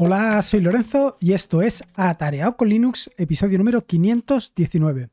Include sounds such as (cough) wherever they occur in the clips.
Hola, soy Lorenzo y esto es Atareado con Linux, episodio número 519.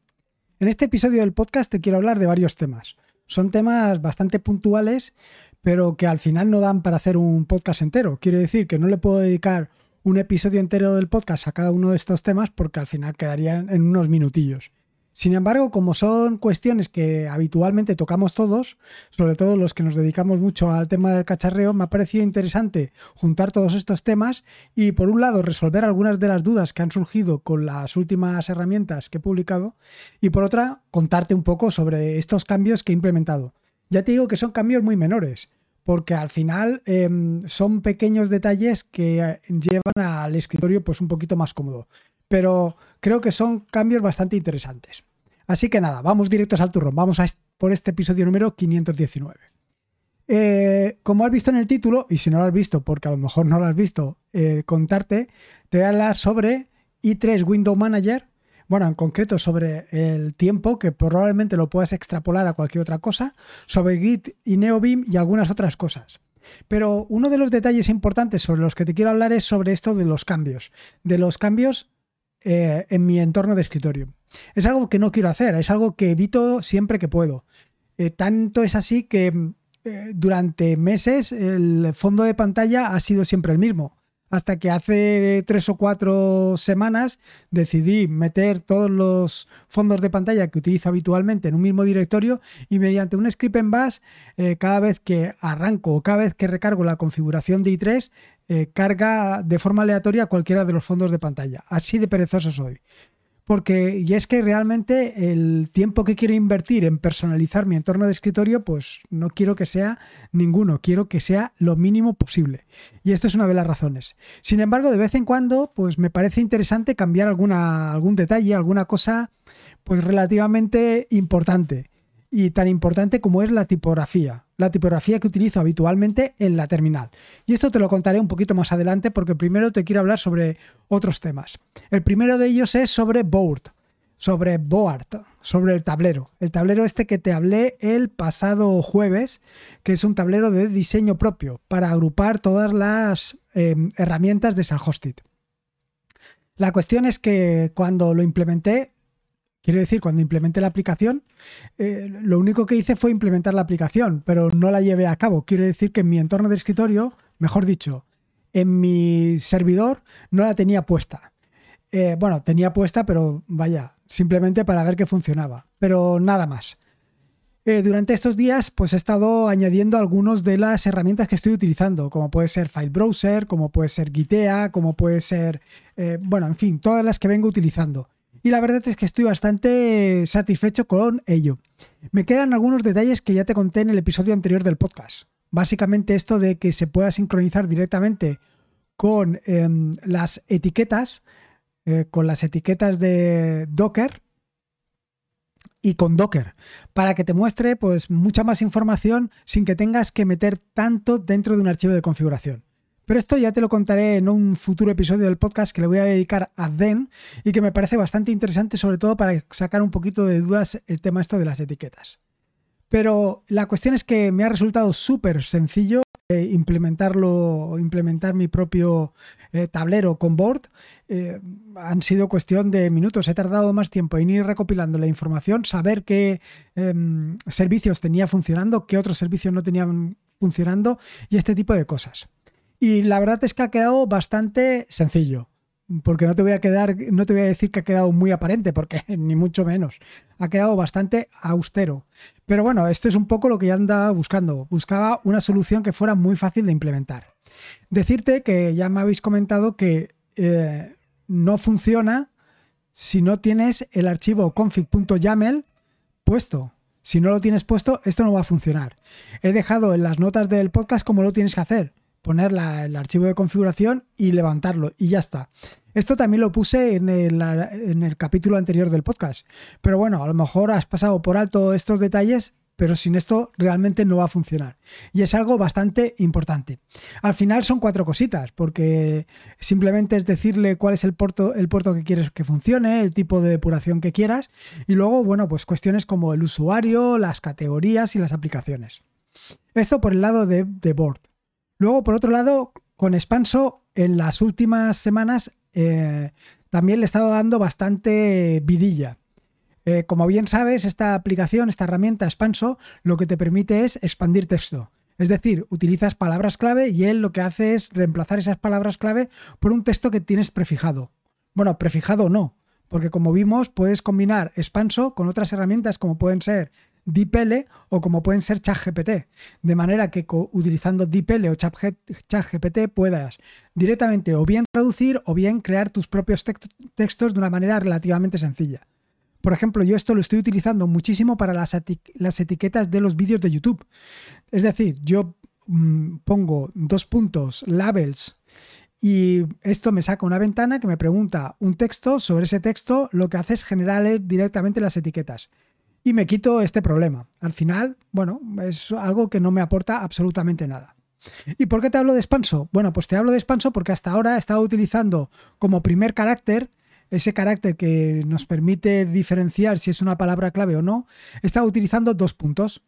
En este episodio del podcast te quiero hablar de varios temas. Son temas bastante puntuales, pero que al final no dan para hacer un podcast entero. Quiero decir que no le puedo dedicar un episodio entero del podcast a cada uno de estos temas porque al final quedarían en unos minutillos. Sin embargo, como son cuestiones que habitualmente tocamos todos, sobre todo los que nos dedicamos mucho al tema del cacharreo, me ha parecido interesante juntar todos estos temas y por un lado resolver algunas de las dudas que han surgido con las últimas herramientas que he publicado y por otra contarte un poco sobre estos cambios que he implementado. Ya te digo que son cambios muy menores, porque al final em, son pequeños detalles que llevan al escritorio pues un poquito más cómodo pero creo que son cambios bastante interesantes. Así que nada, vamos directos al turrón, vamos a por este episodio número 519. Eh, como has visto en el título, y si no lo has visto, porque a lo mejor no lo has visto, eh, contarte, te voy a hablar sobre i3 Window Manager, bueno, en concreto sobre el tiempo, que probablemente lo puedas extrapolar a cualquier otra cosa, sobre Grid y NeoBeam y algunas otras cosas. Pero uno de los detalles importantes sobre los que te quiero hablar es sobre esto de los cambios, de los cambios eh, en mi entorno de escritorio. Es algo que no quiero hacer, es algo que evito siempre que puedo. Eh, tanto es así que eh, durante meses el fondo de pantalla ha sido siempre el mismo. Hasta que hace tres o cuatro semanas decidí meter todos los fondos de pantalla que utilizo habitualmente en un mismo directorio y mediante un script en bash, cada vez que arranco o cada vez que recargo la configuración de i3, eh, carga de forma aleatoria cualquiera de los fondos de pantalla. Así de perezoso soy. Porque, y es que realmente el tiempo que quiero invertir en personalizar mi entorno de escritorio, pues no quiero que sea ninguno, quiero que sea lo mínimo posible. Y esto es una de las razones. Sin embargo, de vez en cuando, pues me parece interesante cambiar alguna, algún detalle, alguna cosa, pues relativamente importante y tan importante como es la tipografía, la tipografía que utilizo habitualmente en la terminal. Y esto te lo contaré un poquito más adelante porque primero te quiero hablar sobre otros temas. El primero de ellos es sobre Board, sobre Board, sobre el tablero. El tablero este que te hablé el pasado jueves, que es un tablero de diseño propio para agrupar todas las em, herramientas de Salhosted. La cuestión es que cuando lo implementé Quiero decir, cuando implementé la aplicación, eh, lo único que hice fue implementar la aplicación, pero no la llevé a cabo. Quiero decir que en mi entorno de escritorio, mejor dicho, en mi servidor no la tenía puesta. Eh, bueno, tenía puesta, pero vaya, simplemente para ver que funcionaba, pero nada más. Eh, durante estos días, pues he estado añadiendo algunas de las herramientas que estoy utilizando, como puede ser File Browser, como puede ser Gitea, como puede ser, bueno, en fin, todas las que vengo utilizando y la verdad es que estoy bastante satisfecho con ello. Me quedan algunos detalles que ya te conté en el episodio anterior del podcast. Básicamente esto de que se pueda sincronizar directamente con em, las etiquetas, eh, con las etiquetas de Docker y con Docker, para que te muestre pues mucha más información sin que tengas que meter tanto dentro de un archivo de configuración. Pero esto ya te lo contaré en un futuro episodio del podcast que le voy a dedicar a Den y que me parece bastante interesante, sobre todo para sacar un poquito de dudas el tema esto de las etiquetas. Pero la cuestión es que me ha resultado súper sencillo eh, implementarlo, implementar mi propio eh, tablero con board. Eh, han sido cuestión de minutos. He tardado más tiempo en ir recopilando la información, saber qué em, servicios tenía funcionando, qué otros servicios no tenían funcionando y este tipo de cosas. Y la verdad es que ha quedado bastante sencillo. Porque no te voy a quedar, no te voy a decir que ha quedado muy aparente, porque (laughs) ni mucho menos. Ha quedado bastante austero. Pero bueno, esto es un poco lo que ya andaba buscando. Buscaba una solución que fuera muy fácil de implementar. Decirte que ya me habéis comentado que eh, no funciona si no tienes el archivo config.yaml puesto. Si no lo tienes puesto, esto no va a funcionar. He dejado en las notas del podcast cómo lo tienes que hacer poner el archivo de configuración y levantarlo y ya está. Esto también lo puse en el, en el capítulo anterior del podcast. Pero bueno, a lo mejor has pasado por alto estos detalles, pero sin esto realmente no va a funcionar. Y es algo bastante importante. Al final son cuatro cositas, porque simplemente es decirle cuál es el puerto, el puerto que quieres que funcione, el tipo de depuración que quieras, y luego, bueno, pues cuestiones como el usuario, las categorías y las aplicaciones. Esto por el lado de, de board. Luego, por otro lado, con Expanso en las últimas semanas eh, también le he estado dando bastante vidilla. Eh, como bien sabes, esta aplicación, esta herramienta Expanso, lo que te permite es expandir texto. Es decir, utilizas palabras clave y él lo que hace es reemplazar esas palabras clave por un texto que tienes prefijado. Bueno, prefijado no, porque como vimos, puedes combinar Expanso con otras herramientas como pueden ser DeepL o como pueden ser ChatGPT. De manera que utilizando DeepL o ChatGPT puedas directamente o bien traducir o bien crear tus propios textos de una manera relativamente sencilla. Por ejemplo, yo esto lo estoy utilizando muchísimo para las, etiquetas de los vídeos de YouTube. Es decir, yo mm, pongo dos puntos, labels, y esto me saca una ventana que me pregunta un texto. Sobre ese texto lo que hace es generar directamente las etiquetas. Y me quito este problema. Al final, bueno, es algo que no me aporta absolutamente nada. ¿Y por qué te hablo de expanso? Bueno, pues te hablo de expanso porque hasta ahora he estado utilizando como primer carácter ese carácter que nos permite diferenciar si es una palabra clave o no, está utilizando dos puntos.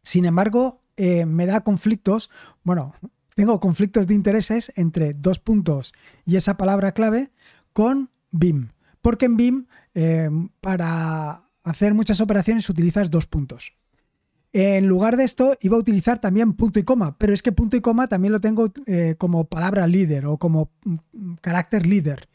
Sin embargo, eh, me da conflictos, bueno, tengo conflictos de intereses entre dos puntos y esa palabra clave con BIM. Porque en BIM, eh, para hacer muchas operaciones, utilizas dos puntos. En lugar de esto, iba a utilizar también punto y coma, pero es que punto y coma también lo tengo eh, como palabra líder o como mm, carácter líder.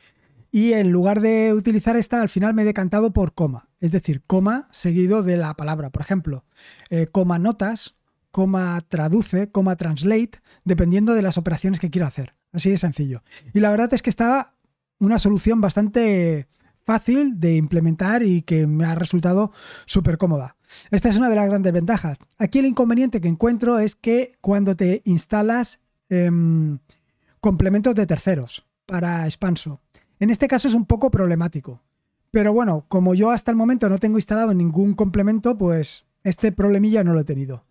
Y en lugar de utilizar esta, al final me he decantado por coma. Es decir, coma seguido de la palabra. Por ejemplo, eh, coma notas, coma traduce, coma translate, dependiendo de las operaciones que quiero hacer. Así de sencillo. Y la verdad es que está una solución bastante fácil de implementar y que me ha resultado súper cómoda. Esta es una de las grandes ventajas. Aquí el inconveniente que encuentro es que cuando te instalas em, complementos de terceros para Expanso, en este caso es un poco problemático. Pero bueno, como yo hasta el momento no tengo instalado ningún complemento, pues este problemilla no lo he tenido.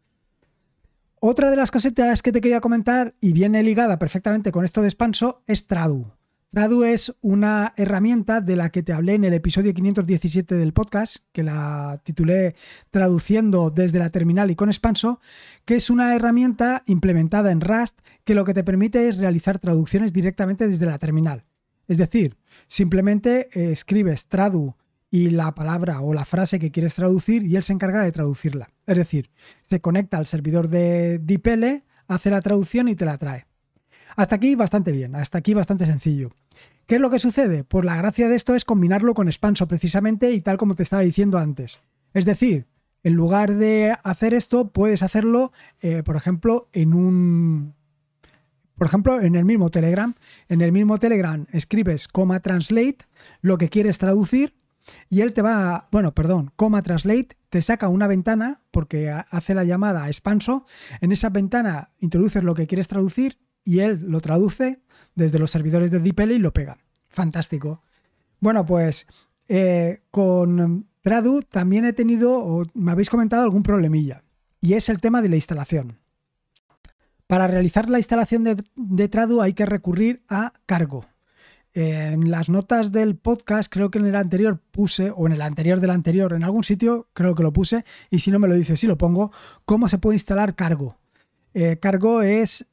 Otra de las cositas que te quería comentar, y viene ligada perfectamente con esto de Expanso, es Tradu. Tradu es una herramienta de la que te hablé en el episodio 517 del podcast, que la titulé Traduciendo desde la terminal y con Expanso, que es una herramienta implementada en Rust que lo que te permite es realizar traducciones directamente desde la terminal. Es decir, simplemente eh, escribes tradu y la palabra o la frase que quieres traducir y él se encarga de traducirla. Es decir, se conecta al servidor de DeepL, hace la traducción y te la trae. Hasta aquí bastante bien, hasta aquí bastante sencillo. ¿Qué es lo que sucede? Pues la gracia de esto es combinarlo con Expanso precisamente y tal como te estaba diciendo antes. Es decir, en lugar de hacer esto, puedes hacerlo, eh, por ejemplo, en un, por ejemplo, en el mismo Telegram, en el mismo Telegram escribes coma translate, lo que quieres traducir, y él te va, bueno, perdón, coma translate, te saca una ventana porque hace la llamada a expanso. En esa ventana introduces lo que quieres traducir y él lo traduce desde los servidores de DeepL y lo pega. Fantástico. Bueno, pues eh, con Tradu también he tenido, o me habéis comentado algún problemilla, y es el tema de la instalación. Para realizar la instalación de, Tradu hay que recurrir a Cargo. En las notas del podcast, creo que en el anterior puse, o en el anterior del anterior, en algún sitio creo que lo puse, y si no me lo dice, si lo pongo, cómo se puede instalar Cargo. Eh, Cargo es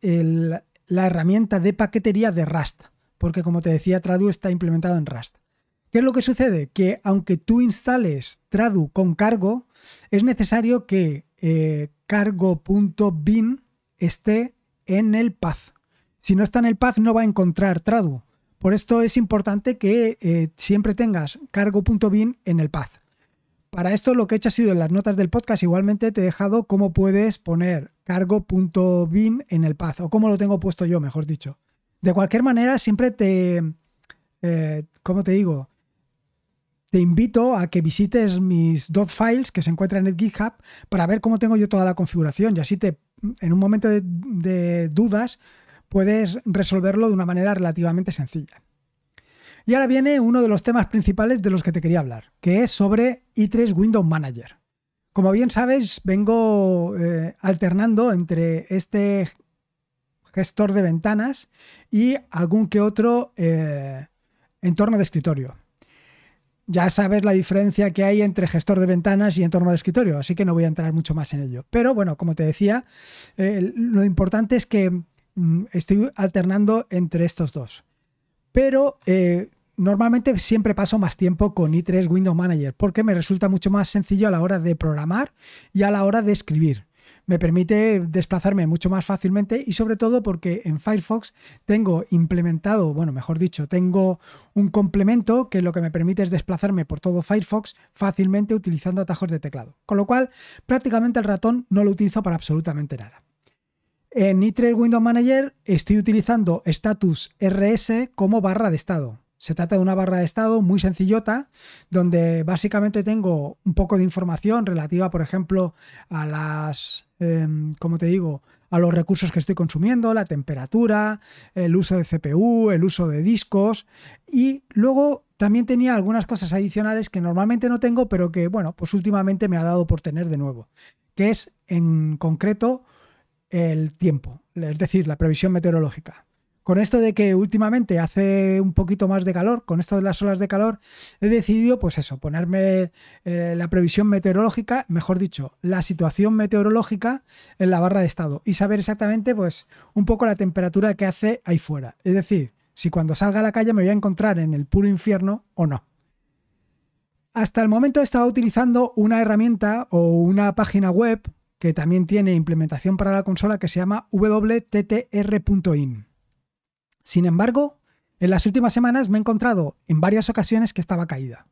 la herramienta de paquetería de Rust, porque como te decía, Tradu está implementado en Rust. ¿Qué es lo que sucede? Que aunque tú instales Tradu con Cargo, es necesario que eh, cargo.bin esté en el path. Si no está en el path no va a encontrar tradu. Por esto es importante que eh, siempre tengas cargo.bin en el path. Para esto lo que he hecho ha sido en las notas del podcast igualmente te he dejado cómo puedes poner cargo.bin en el path o cómo lo tengo puesto yo, mejor dicho. De cualquier manera, siempre te, eh, ¿cómo te digo? Te invito a que visites mis dot files que se encuentran en GitHub para ver cómo tengo yo toda la configuración y así te en un momento de, dudas puedes resolverlo de una manera relativamente sencilla. Y ahora viene uno de los temas principales de los que te quería hablar, que es sobre i3 Windows Manager. Como bien sabes, vengo eh, alternando entre este gestor de ventanas y algún que otro eh, entorno de escritorio ya sabes la diferencia que hay entre gestor de ventanas y entorno de escritorio, así que no voy a entrar mucho más en ello. Pero bueno, como te decía, eh, lo importante es que mm, estoy alternando entre estos dos. Pero normalmente siempre paso más tiempo con i3 Window Manager porque me resulta mucho más sencillo a la hora de programar y a la hora de escribir me permite desplazarme mucho más fácilmente y sobre todo porque en Firefox tengo implementado, bueno, mejor dicho, tengo un complemento que lo que me permite es desplazarme por todo Firefox fácilmente utilizando atajos de teclado. Con lo cual, prácticamente el ratón no lo utilizo para absolutamente nada. En i3 Window Manager estoy utilizando status RS como barra de estado. Se trata de una barra de estado muy sencillota, donde básicamente tengo un poco de información relativa, por ejemplo, a las, em, como te digo, a los recursos que estoy consumiendo, la temperatura, el uso de CPU, el uso de discos y luego también tenía algunas cosas adicionales que normalmente no tengo, pero que, bueno, pues últimamente me ha dado por tener de nuevo, que es en concreto el tiempo, es decir, la previsión meteorológica. Con esto de que últimamente hace un poquito más de calor, con esto de las olas de calor, he decidido, pues eso, ponerme eh, la previsión meteorológica, mejor dicho, la situación meteorológica en la barra de estado y saber exactamente, pues, un poco la temperatura que hace ahí fuera. Es decir, si cuando salga a la calle me voy a encontrar en el puro infierno o no. Hasta el momento he estado utilizando una herramienta o una página web que también tiene implementación para la consola que se llama wttr.in. Sin embargo, en las últimas semanas me he encontrado en varias ocasiones que estaba caída.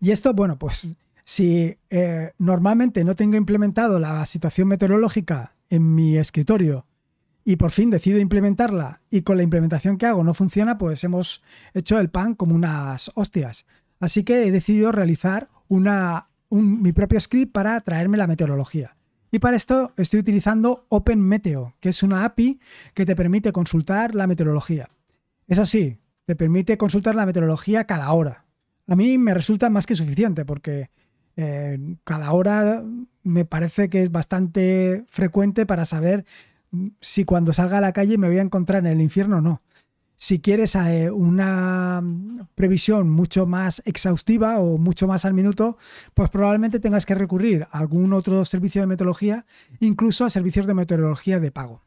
Y esto, bueno, pues si eh, normalmente no tengo implementado la situación meteorológica en mi escritorio y por fin decido implementarla y con la implementación que hago no funciona, pues hemos hecho el pan como unas hostias. Así que he decidido realizar una, mi propio script para traerme la meteorología. Y para esto estoy utilizando OpenMeteo, que es una API que te permite consultar la meteorología. Eso sí, te permite consultar la meteorología cada hora. A mí me resulta más que suficiente porque eh, cada hora me parece que es bastante frecuente para saber si cuando salga a la calle me voy a encontrar en el infierno o no si quieres eh, una previsión mucho más exhaustiva o mucho más al minuto, pues probablemente tengas que recurrir a algún otro servicio de meteorología, incluso a servicios de meteorología de pago.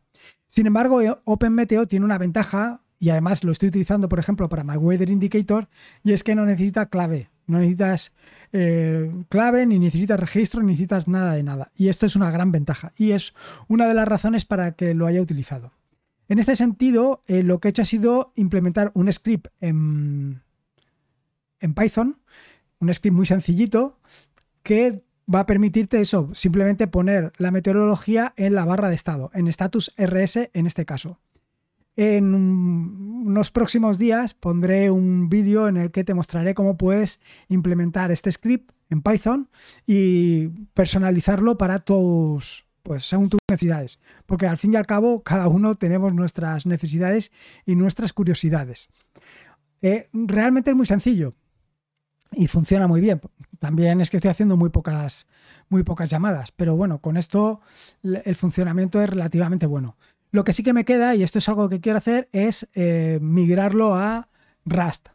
Sin embargo, eh, OpenMeteo tiene una ventaja y además lo estoy utilizando, por ejemplo, para My Weather Indicator, y es que no necesita clave, no necesitas eh, clave, ni necesitas registro, ni necesitas nada de nada. Y esto es una gran ventaja y es una de las razones para que lo haya utilizado. En este sentido, eh, lo que he hecho ha sido implementar un script en, en Python, un script muy sencillito que va a permitirte eso, simplemente poner la meteorología en la barra de estado, en status RS en este caso. En unos próximos días pondré un vídeo en el que te mostraré cómo puedes implementar este script en Python y personalizarlo para tus, pues según tus necesidades. Porque al fin y al cabo, cada uno tenemos nuestras necesidades y nuestras curiosidades. Eh, realmente es muy sencillo y funciona muy bien. También es que estoy haciendo muy pocas, muy pocas llamadas, pero bueno, con esto el funcionamiento es relativamente bueno. Lo que sí que me queda, y esto es algo que quiero hacer, es eh, migrarlo a Rust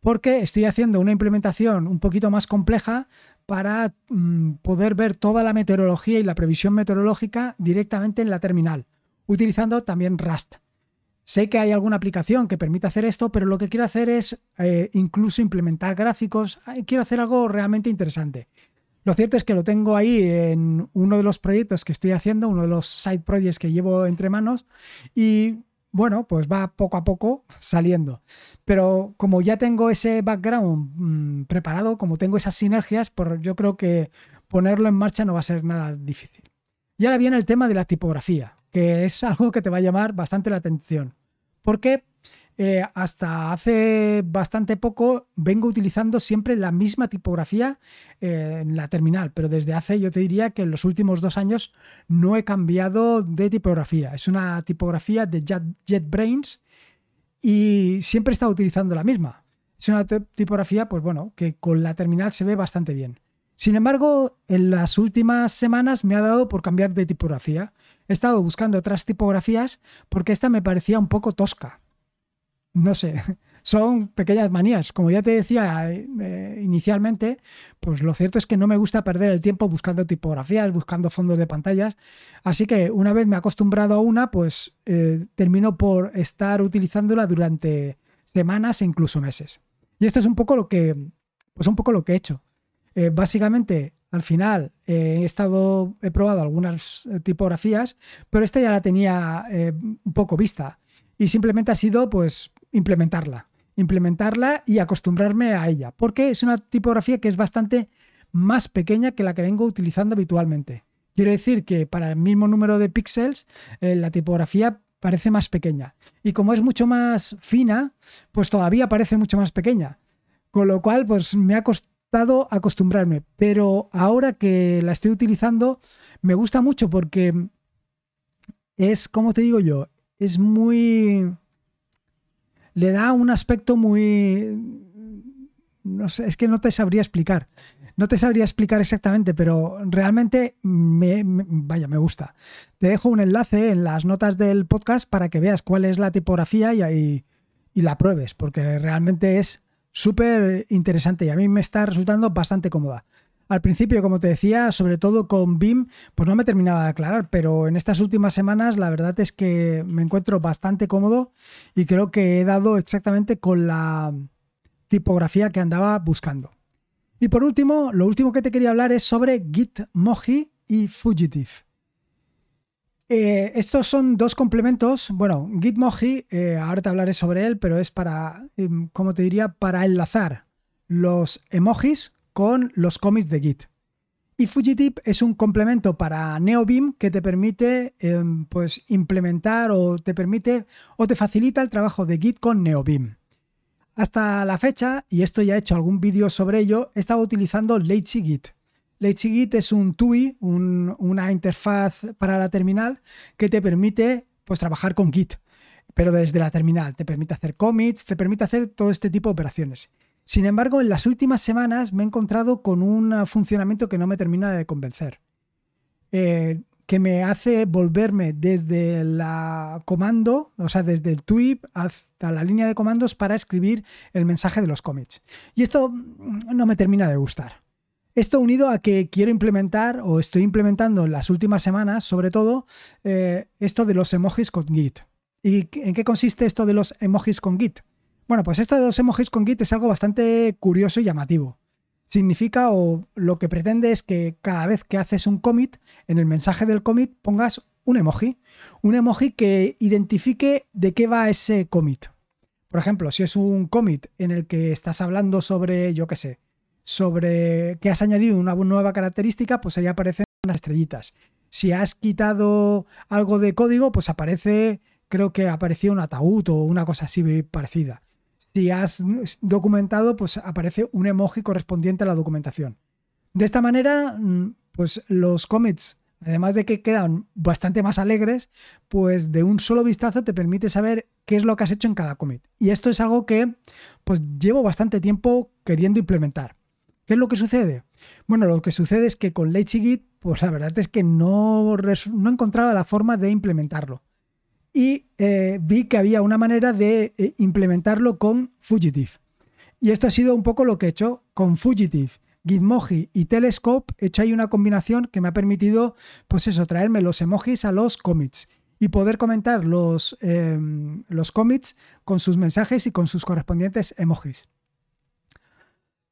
porque estoy haciendo una implementación un poquito más compleja para mm, poder ver toda la meteorología y la previsión meteorológica directamente en la terminal, utilizando también Rust. Sé que hay alguna aplicación que permite hacer esto, pero lo que quiero hacer es eh, incluso implementar gráficos. Quiero hacer algo realmente interesante. Lo cierto es que lo tengo ahí en uno de los proyectos que estoy haciendo, uno de los side projects que llevo entre manos, y bueno, pues va poco a poco saliendo. Pero como ya tengo ese background mm, preparado, como tengo esas sinergias, pues yo creo que ponerlo en marcha no va a ser nada difícil. Y ahora viene el tema de la tipografía, que es algo que te va a llamar bastante la atención. Porque eh, hasta hace bastante poco vengo utilizando siempre la misma tipografía eh, en la terminal, pero desde hace yo te diría que en los últimos dos años no he cambiado de tipografía. Es una tipografía de JetBrains y siempre he estado utilizando la misma. Es una tipografía, pues bueno, que con la terminal se ve bastante bien. Sin embargo, en las últimas semanas me ha dado por cambiar de tipografía. He estado buscando otras tipografías porque esta me parecía un poco tosca no sé, (laughs) son pequeñas manías. Como ya te decía eh, inicialmente, pues lo cierto es que no me gusta perder el tiempo buscando tipografías, buscando fondos de pantallas. Así que una vez me he acostumbrado a una, pues eh, termino por estar utilizándola durante semanas e incluso meses. Y esto es un poco lo que, pues un poco lo que he hecho. Eh, básicamente, al final he estado, he probado algunas tipografías, pero esta ya la tenía un poco vista y simplemente ha sido pues implementarla implementarla y acostumbrarme a ella, porque es una tipografía que es bastante más pequeña que la que vengo utilizando habitualmente. Quiero decir que para el mismo número de píxeles, eh, la tipografía parece más pequeña. Y como es mucho más fina, pues todavía parece mucho más pequeña. Con lo cual, pues me ha costado acostumbrarme. Pero ahora que la estoy utilizando, me gusta mucho porque es, como te digo yo, es muy le da un aspecto muy... No sé, es que no te sabría explicar. No te sabría explicar exactamente, pero realmente me, vaya, me gusta. Te dejo un enlace en las notas del podcast para que veas cuál es la tipografía y, y la pruebes, porque realmente es súper interesante y a mí me está resultando bastante cómoda. Al principio, como te decía, sobre todo con BIM, pues no me terminaba de aclarar, pero en estas últimas semanas la verdad es que me encuentro bastante cómodo y creo que he dado exactamente con la tipografía que andaba buscando. Y por último, lo último que te quería hablar es sobre Gitmoji y Fugitive. Eh, estos son dos complementos. Bueno, Gitmoji, eh, ahora te hablaré sobre él, pero es para, em, como te diría, para enlazar los emojis con los cómics de Git. Y Fugitive es un complemento para NeoBeam que te permite em, pues, implementar o te permite o te facilita el trabajo de Git con NeoBeam. Hasta la fecha, y esto ya he hecho algún vídeo sobre ello, he estado utilizando Lazy Git. Git es un TUI, una interfaz para la terminal que te permite pues, trabajar con Git, pero desde la terminal. Te permite hacer commits, te permite hacer todo este tipo de operaciones. Sin embargo, en las últimas semanas me he encontrado con un funcionamiento que no me termina de convencer. Eh, que me hace volverme desde la comando, o sea, desde el tweet hasta la línea de comandos para escribir el mensaje de los commits. Y esto no me termina de gustar. Esto unido a que quiero implementar, o estoy implementando en las últimas semanas, sobre todo, eh, esto de los emojis con Git. ¿Y en qué consiste esto de los emojis con Git? Bueno, pues esto de los emojis con Git es algo bastante curioso y llamativo. Significa o lo que pretende es que cada vez que haces un commit, en el mensaje del commit pongas un emoji. Un emoji que identifique de qué va ese commit. Por ejemplo, si es un commit en el que estás hablando sobre, yo qué sé, sobre que has añadido una nueva característica, pues ahí aparecen unas estrellitas. Si has quitado algo de código, pues aparece, creo que aparecía un ataúd o una cosa así parecida si has documentado, pues aparece un emoji correspondiente a la documentación. De esta manera, mm, pues los commits, además de que quedan bastante más alegres, pues de un solo vistazo te permite saber qué es lo que has hecho en cada commit. Y esto es algo que pues llevo bastante tiempo queriendo implementar. ¿Qué es lo que sucede? Bueno, lo que sucede es que con Git, pues la verdad es que no, no he encontrado la forma de implementarlo y eh, vi que había una manera de eh, implementarlo con Fugitive. Y esto ha sido un poco lo que he hecho con Fugitive. Gitmoji y Telescope, he hecho ahí una combinación que me ha permitido, pues eso, traerme los emojis a los commits y poder comentar los, em, los commits con sus mensajes y con sus correspondientes emojis.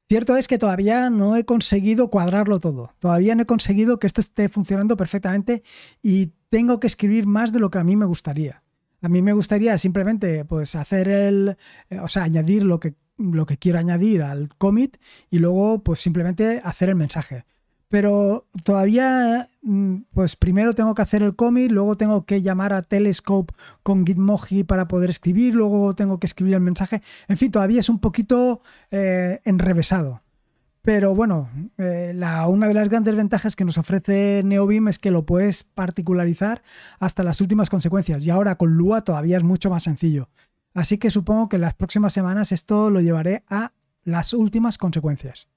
Cierto es que todavía no he conseguido cuadrarlo todo. Todavía no he conseguido que esto esté funcionando perfectamente y tengo que escribir más de lo que a mí me gustaría. A mí me gustaría simplemente pues hacer el, eh, o sea, añadir lo que, lo que quiero añadir al commit y luego pues simplemente hacer el mensaje pero todavía, mm, pues primero tengo que hacer el commit, luego tengo que llamar a Telescope con Gitmoji para poder escribir, luego tengo que escribir el mensaje. En fin, todavía es un poquito eh, enrevesado. Pero bueno, eh, una de las grandes ventajas que nos ofrece NeoBeam es que lo puedes particularizar hasta las últimas consecuencias. Y ahora con Lua todavía es mucho más sencillo. Así que supongo que en las próximas semanas esto lo llevaré a las últimas consecuencias.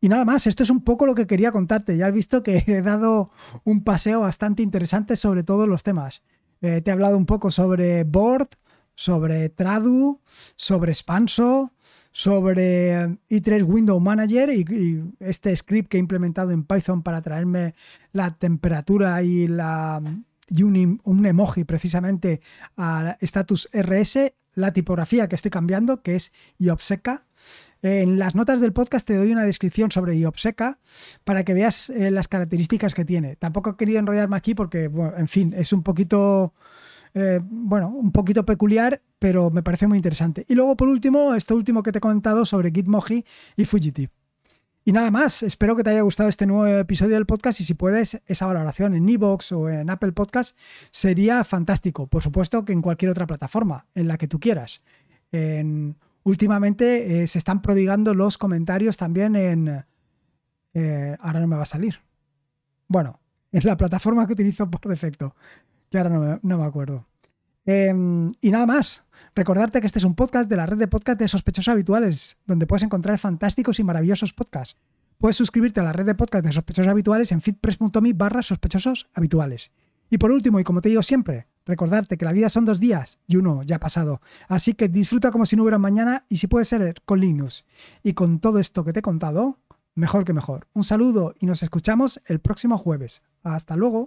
Y nada más, esto es un poco lo que quería contarte. Ya has visto que he dado un paseo bastante interesante sobre todos los temas. Eh, te he hablado un poco sobre Board, sobre Tradu, sobre Spanso, sobre i3 Window Manager y, este script que he implementado en Python para traerme la temperatura y, la, y un, un emoji precisamente a status RS, la tipografía que estoy cambiando, que es Iopseca. En las notas del podcast te doy una descripción sobre Iopseca para que veas eh, las características que tiene. Tampoco he querido enrollarme aquí porque, bueno, en fin, es un poquito eh, bueno, un poquito peculiar, pero me parece muy interesante. Y luego, por último, esto último que te he comentado sobre Gitmoji y Fugitive. Y nada más, espero que te haya gustado este nuevo episodio del podcast y si puedes, esa valoración en Evox o en Apple Podcast sería fantástico. Por supuesto que en cualquier otra plataforma, en la que tú quieras. últimamente eh, se están prodigando los comentarios también en... Eh, ahora no me va a salir. Bueno, en la plataforma que utilizo por defecto que ahora no me, acuerdo. Em, y nada más, recordarte que este es un podcast de la red de podcast de sospechosos habituales, donde puedes encontrar fantásticos y maravillosos podcasts. Puedes suscribirte a la red de podcast de sospechosos habituales en fitpress.me barra sospechosos habituales. Y por último, y como te digo siempre, recordarte que la vida son dos días y uno ya ha pasado. Así que disfruta como si no hubiera mañana y si puede ser con Linux. Y con todo esto que te he contado, mejor que mejor. Un saludo y nos escuchamos el próximo jueves. Hasta luego.